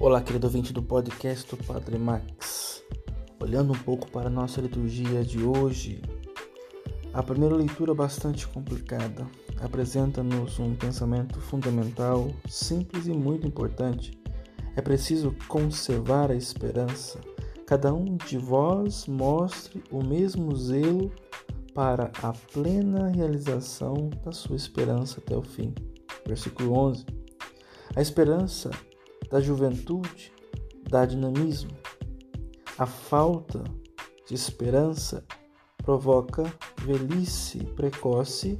Olá, querido ouvinte do podcast do Padre Max. Olhando um pouco para a nossa liturgia de hoje, a primeira leitura bastante complicada apresenta-nos um pensamento fundamental, simples e muito importante. É preciso conservar a esperança. Cada um de vós mostre o mesmo zelo para a plena realização da sua esperança até o fim. Versículo 11. A esperança da juventude dá dinamismo. A falta de esperança provoca velhice precoce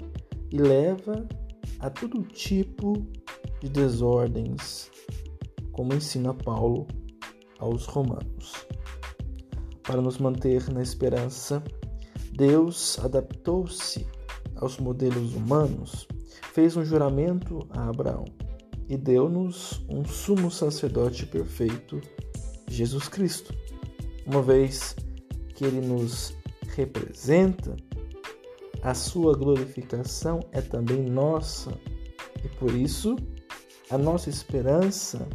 e leva a todo tipo de desordens, como ensina Paulo aos Romanos. Para nos manter na esperança, Deus adaptou-se aos modelos humanos, fez um juramento a Abraão e deu-nos um sumo sacerdote perfeito, Jesus Cristo. Uma vez que ele nos representa, a sua glorificação é também nossa e por isso a nossa esperança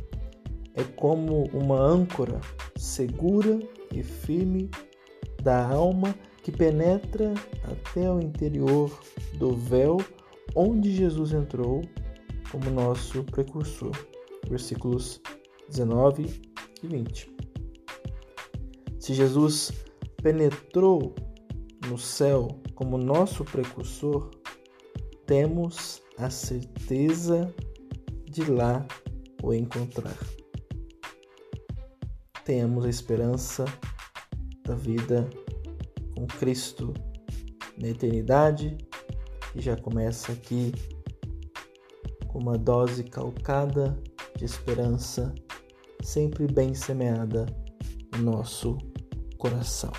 é como uma âncora segura e firme da alma que penetra até o interior do véu onde Jesus entrou como nosso precursor. Versículos 19 e 20. Se Jesus penetrou no céu como nosso precursor, temos a certeza de lá o encontrar. Temos a esperança da vida com Cristo na eternidade, que já começa aqui uma dose calcada de esperança, sempre bem semeada no nosso coração.